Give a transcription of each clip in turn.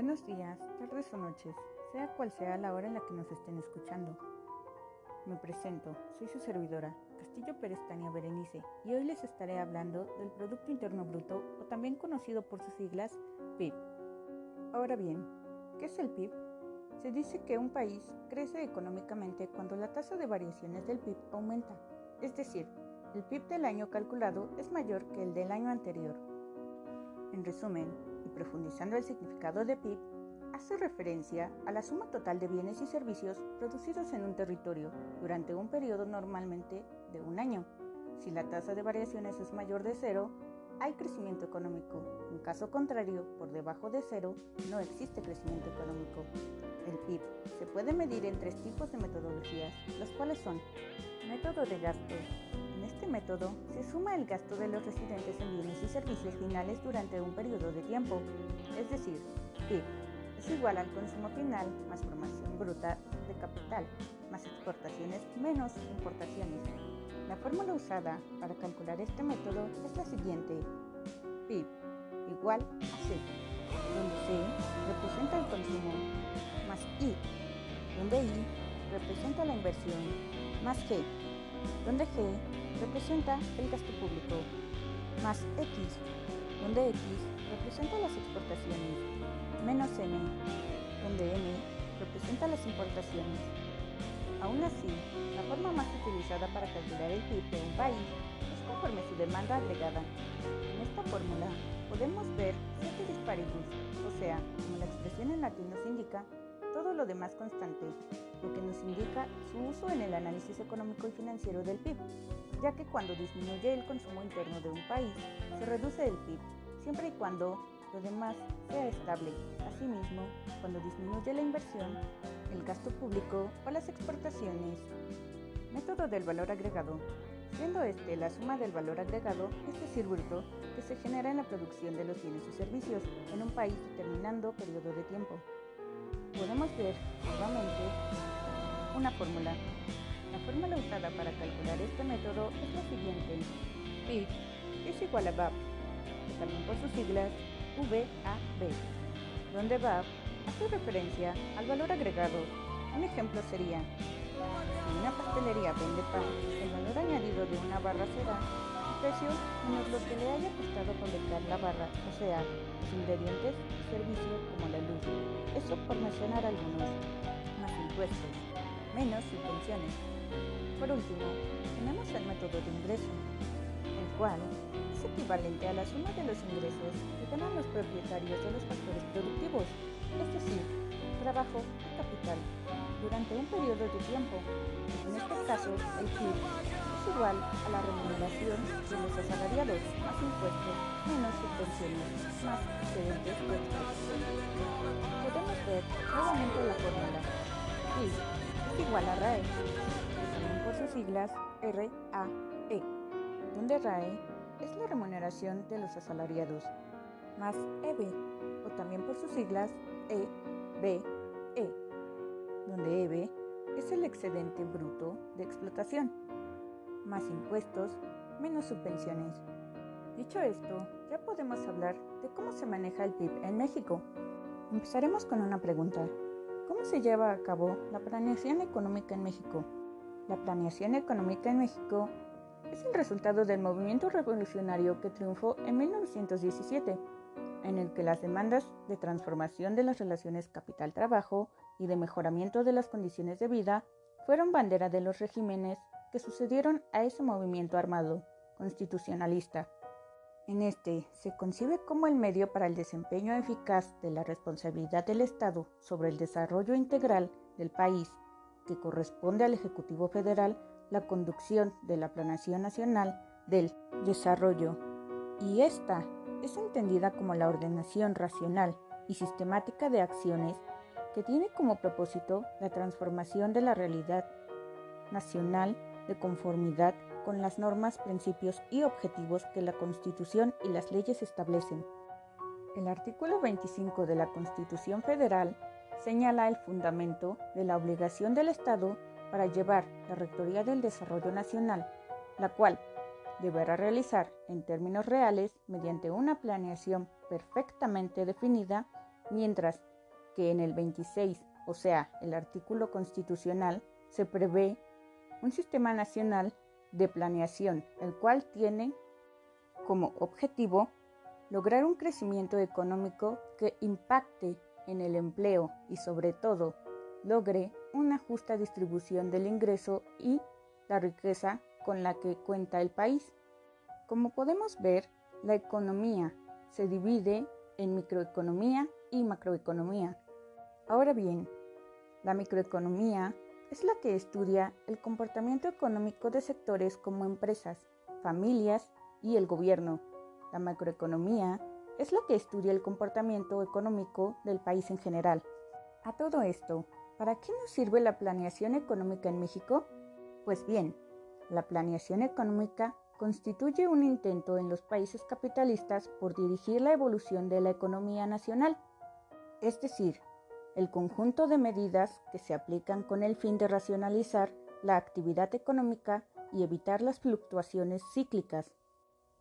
Buenos días, tardes o noches, sea cual sea la hora en la que nos estén escuchando. Me presento, soy su servidora, Castillo Pérez Tania Berenice, y hoy les estaré hablando del Producto Interno Bruto, o también conocido por sus siglas PIB. Ahora bien, ¿qué es el PIB? Se dice que un país crece económicamente cuando la tasa de variaciones del PIB aumenta, es decir, el PIB del año calculado es mayor que el del año anterior. En resumen, profundizando el significado de PIB, hace referencia a la suma total de bienes y servicios producidos en un territorio durante un periodo normalmente de un año. Si la tasa de variaciones es mayor de cero, hay crecimiento económico. En caso contrario, por debajo de cero, no existe crecimiento económico. El PIB se puede medir en tres tipos de metodologías, los cuales son método de gasto, método se suma el gasto de los residentes en bienes y servicios finales durante un periodo de tiempo, es decir, PIB es igual al consumo final más formación bruta de capital, más exportaciones menos importaciones. La fórmula usada para calcular este método es la siguiente. PIB igual a C, donde C representa el consumo, más I, donde I representa la inversión, más G, donde G representa el gasto público, más X, donde X representa las exportaciones, menos M, donde M representa las importaciones. Aún así, la forma más utilizada para calcular el PIB de un país es conforme su demanda agregada. En esta fórmula podemos ver siete disparities, o sea, como la expresión en latín nos indica, todo lo demás constante, lo que nos indica su uso en el análisis económico y financiero del PIB ya que cuando disminuye el consumo interno de un país, se reduce el PIB, siempre y cuando lo demás sea estable. Asimismo, cuando disminuye la inversión, el gasto público o las exportaciones. Método del valor agregado. Siendo este la suma del valor agregado, es decir, bruto, que se genera en la producción de los bienes y servicios en un país determinando periodo de tiempo. Podemos ver nuevamente una fórmula la fórmula usada para calcular este método es la siguiente. PIB es igual a VAP, que también por sus siglas VAB, donde VAB hace referencia al valor agregado. Un ejemplo sería, si una pastelería vende pan, el valor añadido de una barra será precio menos lo que le haya costado fabricar la barra, o sea, ingredientes y servicios como la luz. Eso por mencionar algunos, más impuestos, menos subvenciones, por último, tenemos el método de ingreso, el cual es equivalente a la suma de los ingresos que ganan los propietarios de los factores productivos, es decir, trabajo y capital, durante un periodo de tiempo. En este caso, el PIB es igual a la remuneración de los asalariados más impuestos menos subvenciones más excedentes de Podemos ver nuevamente la fórmula. PIB es igual a RAE sus siglas RAE, donde RAE es la remuneración de los asalariados, más EB, o también por sus siglas EBE, donde EB es el excedente bruto de explotación, más impuestos, menos subvenciones. Dicho esto, ya podemos hablar de cómo se maneja el PIB en México. Empezaremos con una pregunta. ¿Cómo se lleva a cabo la planeación económica en México? La planeación económica en México es el resultado del movimiento revolucionario que triunfó en 1917, en el que las demandas de transformación de las relaciones capital-trabajo y de mejoramiento de las condiciones de vida fueron bandera de los regímenes que sucedieron a ese movimiento armado constitucionalista. En este se concibe como el medio para el desempeño eficaz de la responsabilidad del Estado sobre el desarrollo integral del país que corresponde al Ejecutivo Federal la conducción de la Planación Nacional del Desarrollo, y esta es entendida como la ordenación racional y sistemática de acciones que tiene como propósito la transformación de la realidad nacional de conformidad con las normas, principios y objetivos que la Constitución y las leyes establecen. El artículo 25 de la Constitución Federal señala el fundamento de la obligación del Estado para llevar la Rectoría del Desarrollo Nacional, la cual deberá realizar en términos reales, mediante una planeación perfectamente definida, mientras que en el 26, o sea, el artículo constitucional, se prevé un sistema nacional de planeación, el cual tiene como objetivo lograr un crecimiento económico que impacte en el empleo y sobre todo logre una justa distribución del ingreso y la riqueza con la que cuenta el país. Como podemos ver, la economía se divide en microeconomía y macroeconomía. Ahora bien, la microeconomía es la que estudia el comportamiento económico de sectores como empresas, familias y el gobierno. La macroeconomía es la que estudia el comportamiento económico del país en general. A todo esto, ¿para qué nos sirve la planeación económica en México? Pues bien, la planeación económica constituye un intento en los países capitalistas por dirigir la evolución de la economía nacional, es decir, el conjunto de medidas que se aplican con el fin de racionalizar la actividad económica y evitar las fluctuaciones cíclicas.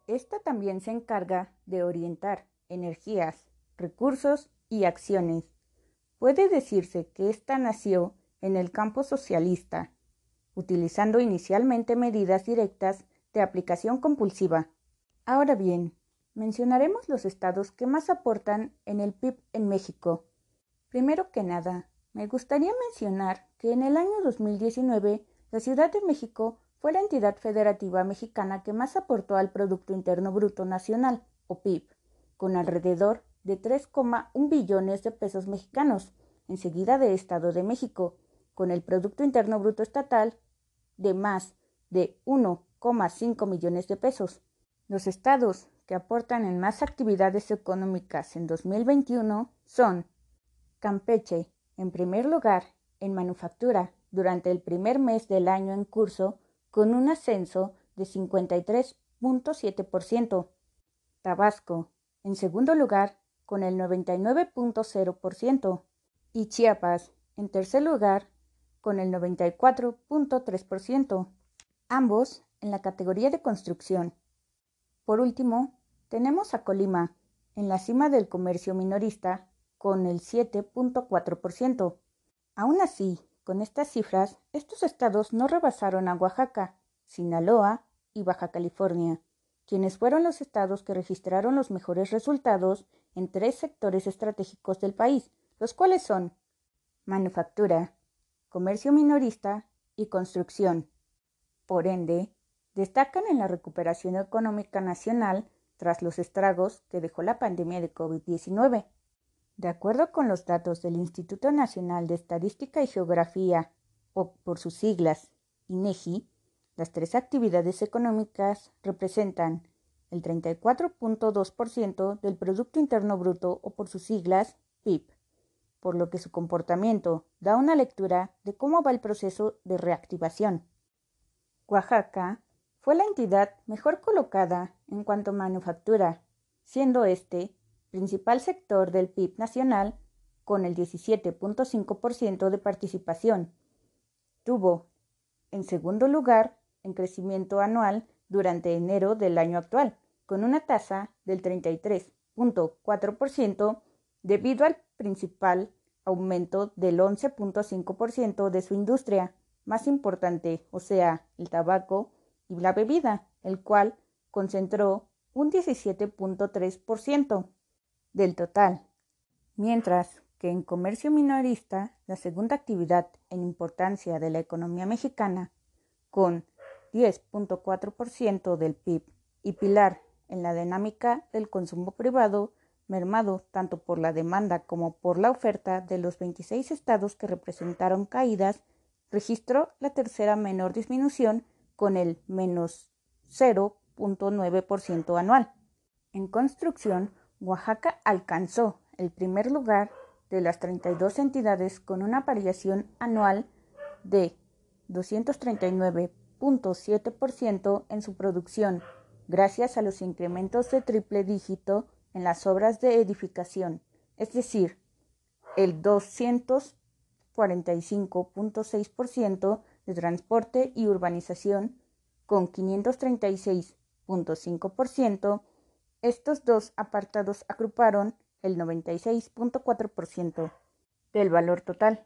Esta también se encarga de orientar energías, recursos y acciones. Puede decirse que ésta nació en el campo socialista, utilizando inicialmente medidas directas de aplicación compulsiva. Ahora bien, mencionaremos los estados que más aportan en el PIB en México Primero que nada, me gustaría mencionar que en el año 2019 la Ciudad de México fue la entidad federativa mexicana que más aportó al Producto Interno Bruto Nacional, o PIB, con alrededor de 3,1 billones de pesos mexicanos, enseguida de Estado de México, con el Producto Interno Bruto Estatal de más de 1,5 millones de pesos. Los estados que aportan en más actividades económicas en 2021 son Campeche, en primer lugar, en manufactura, durante el primer mes del año en curso, con un ascenso de 53.7%. Tabasco, en segundo lugar, con el 99.0%. Y Chiapas, en tercer lugar, con el 94.3%. Ambos en la categoría de construcción. Por último, tenemos a Colima, en la cima del comercio minorista, con el 7.4%. Aún así, con estas cifras, estos estados no rebasaron a Oaxaca, Sinaloa y Baja California, quienes fueron los estados que registraron los mejores resultados en tres sectores estratégicos del país, los cuales son manufactura, comercio minorista y construcción. Por ende, destacan en la recuperación económica nacional tras los estragos que dejó la pandemia de COVID-19. De acuerdo con los datos del Instituto Nacional de Estadística y Geografía, o por sus siglas, INEGI, las tres actividades económicas representan el 34.2% del Producto Interno Bruto o por sus siglas PIB, por lo que su comportamiento da una lectura de cómo va el proceso de reactivación. Oaxaca fue la entidad mejor colocada en cuanto a manufactura, siendo este principal sector del PIB nacional, con el 17.5% de participación. Tuvo, en segundo lugar, en crecimiento anual durante enero del año actual, con una tasa del 33.4% debido al principal aumento del 11.5% de su industria más importante, o sea, el tabaco y la bebida, el cual concentró un 17.3% del total, mientras que en comercio minorista, la segunda actividad en importancia de la economía mexicana, con 10.4% del PIB y pilar en la dinámica del consumo privado, mermado tanto por la demanda como por la oferta de los 26 estados que representaron caídas, registró la tercera menor disminución con el menos 0.9% anual. En construcción, Oaxaca alcanzó el primer lugar de las 32 entidades con una variación anual de 239.7% en su producción, gracias a los incrementos de triple dígito en las obras de edificación, es decir, el 245.6% de transporte y urbanización, con 536.5% estos dos apartados agruparon el 96.4% del valor total.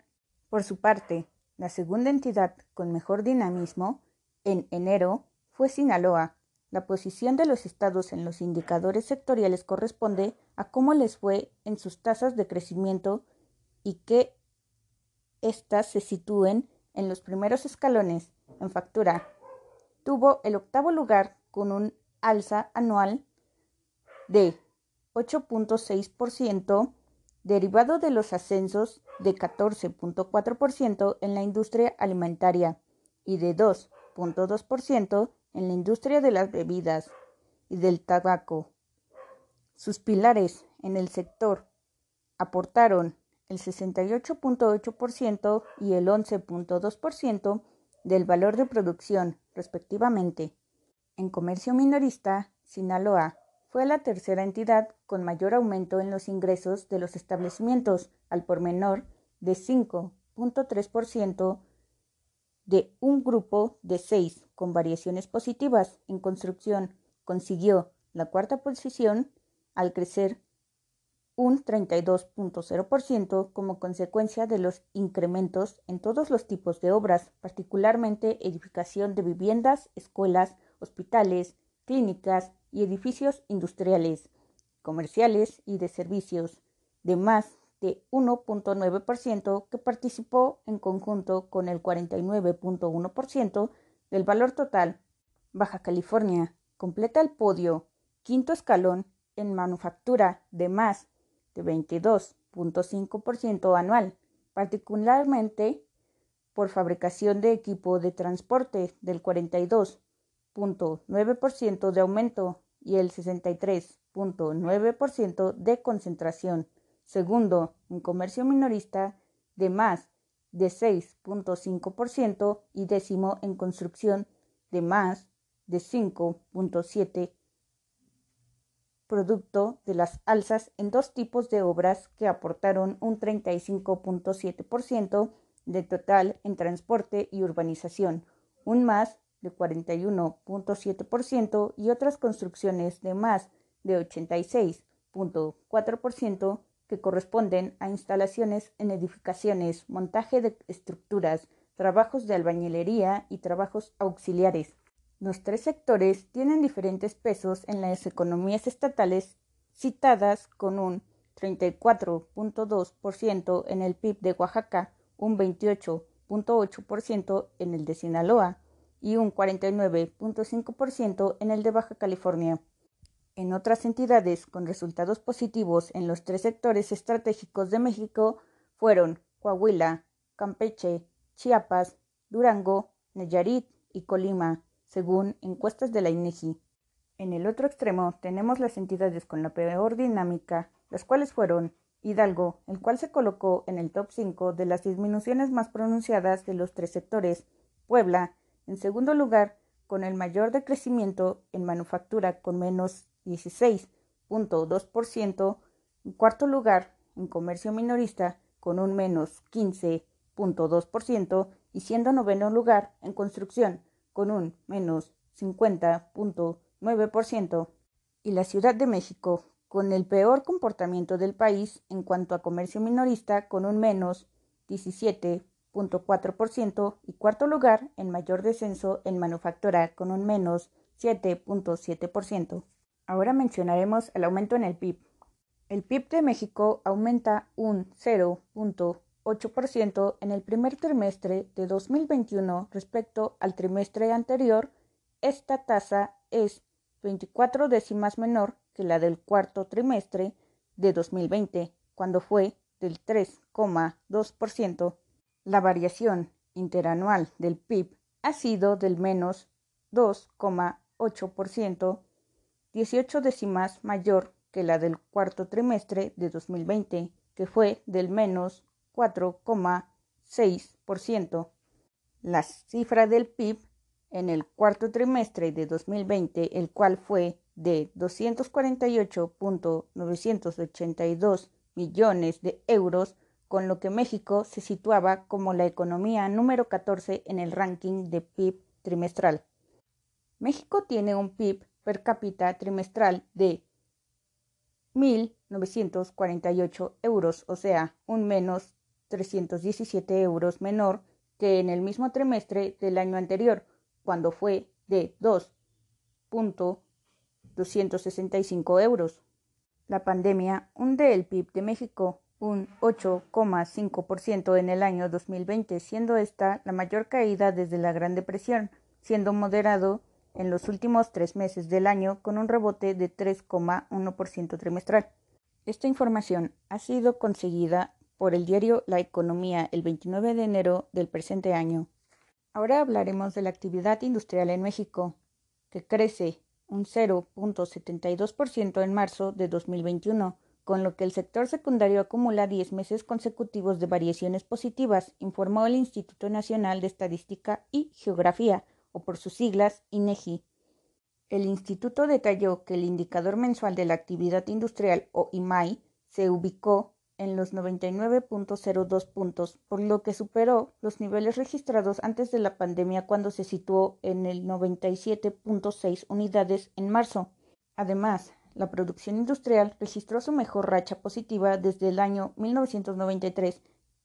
Por su parte, la segunda entidad con mejor dinamismo en enero fue Sinaloa. La posición de los estados en los indicadores sectoriales corresponde a cómo les fue en sus tasas de crecimiento y que éstas se sitúen en los primeros escalones en factura. Tuvo el octavo lugar con un alza anual de 8.6%, derivado de los ascensos de 14.4% en la industria alimentaria y de 2.2% en la industria de las bebidas y del tabaco. Sus pilares en el sector aportaron el 68.8% y el 11.2% del valor de producción, respectivamente. En comercio minorista, Sinaloa fue la tercera entidad con mayor aumento en los ingresos de los establecimientos al por menor de 5.3% de un grupo de seis con variaciones positivas en construcción. Consiguió la cuarta posición al crecer un 32.0% como consecuencia de los incrementos en todos los tipos de obras, particularmente edificación de viviendas, escuelas, hospitales, clínicas y edificios industriales, comerciales y de servicios, de más de 1.9% que participó en conjunto con el 49.1% del valor total. Baja California completa el podio, quinto escalón en manufactura de más de 22.5% anual, particularmente por fabricación de equipo de transporte del 42.9% de aumento y el 63.9% de concentración. Segundo, en comercio minorista de más de 6.5% y décimo en construcción de más de 5.7% producto de las alzas en dos tipos de obras que aportaron un 35.7% de total en transporte y urbanización, un más de 41.7% y otras construcciones de más de 86.4% que corresponden a instalaciones en edificaciones, montaje de estructuras, trabajos de albañilería y trabajos auxiliares. Los tres sectores tienen diferentes pesos en las economías estatales citadas con un 34.2% en el PIB de Oaxaca, un 28.8% en el de Sinaloa y un 49.5% en el de Baja California. En otras entidades con resultados positivos en los tres sectores estratégicos de México fueron Coahuila, Campeche, Chiapas, Durango, Nayarit y Colima según encuestas de la INEGI. En el otro extremo tenemos las entidades con la peor dinámica, las cuales fueron Hidalgo, el cual se colocó en el top 5 de las disminuciones más pronunciadas de los tres sectores, Puebla, en segundo lugar, con el mayor decrecimiento en manufactura con menos 16.2%, en cuarto lugar, en comercio minorista con un menos 15.2% y siendo noveno lugar en construcción con un menos 50.9%, y la Ciudad de México, con el peor comportamiento del país en cuanto a comercio minorista, con un menos 17.4%, y cuarto lugar en mayor descenso en manufactura, con un menos 7.7%. Ahora mencionaremos el aumento en el PIB. El PIB de México aumenta un 0.1%. 8% en el primer trimestre de 2021 respecto al trimestre anterior, esta tasa es 24 décimas menor que la del cuarto trimestre de 2020, cuando fue del 3,2%. La variación interanual del PIB ha sido del menos 2,8%, 18 décimas mayor que la del cuarto trimestre de 2020, que fue del menos 4,6%. La cifra del PIB en el cuarto trimestre de 2020, el cual fue de 248.982 millones de euros, con lo que México se situaba como la economía número 14 en el ranking de PIB trimestral. México tiene un PIB per cápita trimestral de 1.948 euros, o sea, un menos 317 euros menor que en el mismo trimestre del año anterior, cuando fue de 2.265 euros. La pandemia hunde el PIB de México un 8,5% en el año 2020, siendo esta la mayor caída desde la Gran Depresión, siendo moderado en los últimos tres meses del año con un rebote de 3,1% trimestral. Esta información ha sido conseguida por el diario La Economía el 29 de enero del presente año. Ahora hablaremos de la actividad industrial en México, que crece un 0.72% en marzo de 2021, con lo que el sector secundario acumula 10 meses consecutivos de variaciones positivas, informó el Instituto Nacional de Estadística y Geografía, o por sus siglas INEGI. El instituto detalló que el indicador mensual de la actividad industrial, o IMAI, se ubicó en los 99.02 puntos, por lo que superó los niveles registrados antes de la pandemia cuando se situó en el 97.6 unidades en marzo. Además, la producción industrial registró su mejor racha positiva desde el año 1993,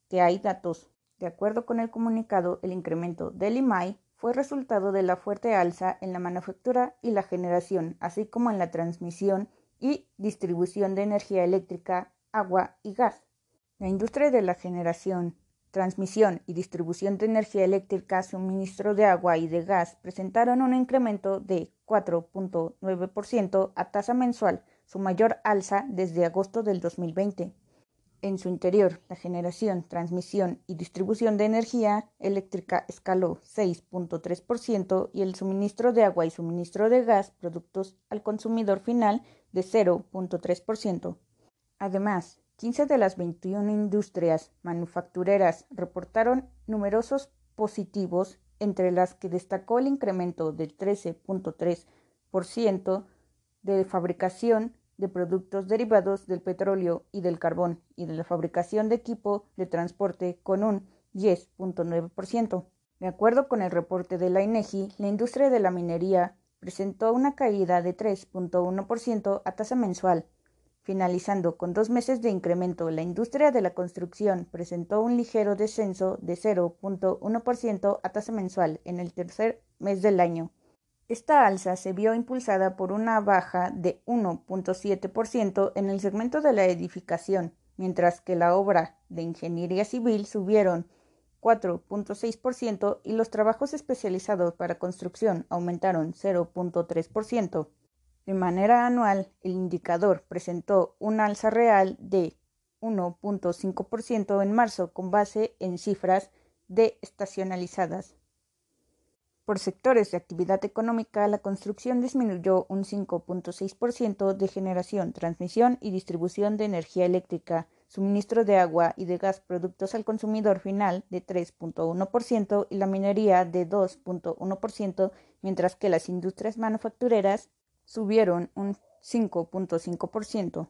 que hay datos. De acuerdo con el comunicado, el incremento del IMAI fue resultado de la fuerte alza en la manufactura y la generación, así como en la transmisión y distribución de energía eléctrica agua y gas. La industria de la generación, transmisión y distribución de energía eléctrica, suministro de agua y de gas presentaron un incremento de 4.9% a tasa mensual, su mayor alza desde agosto del 2020. En su interior, la generación, transmisión y distribución de energía eléctrica escaló 6.3% y el suministro de agua y suministro de gas, productos al consumidor final, de 0.3%. Además, 15 de las 21 industrias manufactureras reportaron numerosos positivos, entre las que destacó el incremento del 13.3% de fabricación de productos derivados del petróleo y del carbón y de la fabricación de equipo de transporte con un 10.9%. De acuerdo con el reporte de la INEGI, la industria de la minería presentó una caída de 3.1% a tasa mensual Finalizando con dos meses de incremento, la industria de la construcción presentó un ligero descenso de 0.1% a tasa mensual en el tercer mes del año. Esta alza se vio impulsada por una baja de 1.7% en el segmento de la edificación, mientras que la obra de ingeniería civil subieron 4.6% y los trabajos especializados para construcción aumentaron 0.3%. De manera anual, el indicador presentó un alza real de 1.5% en marzo con base en cifras de estacionalizadas. Por sectores de actividad económica, la construcción disminuyó un 5.6% de generación, transmisión y distribución de energía eléctrica, suministro de agua y de gas productos al consumidor final de 3.1% y la minería de 2.1%, mientras que las industrias manufactureras subieron un 5.5%.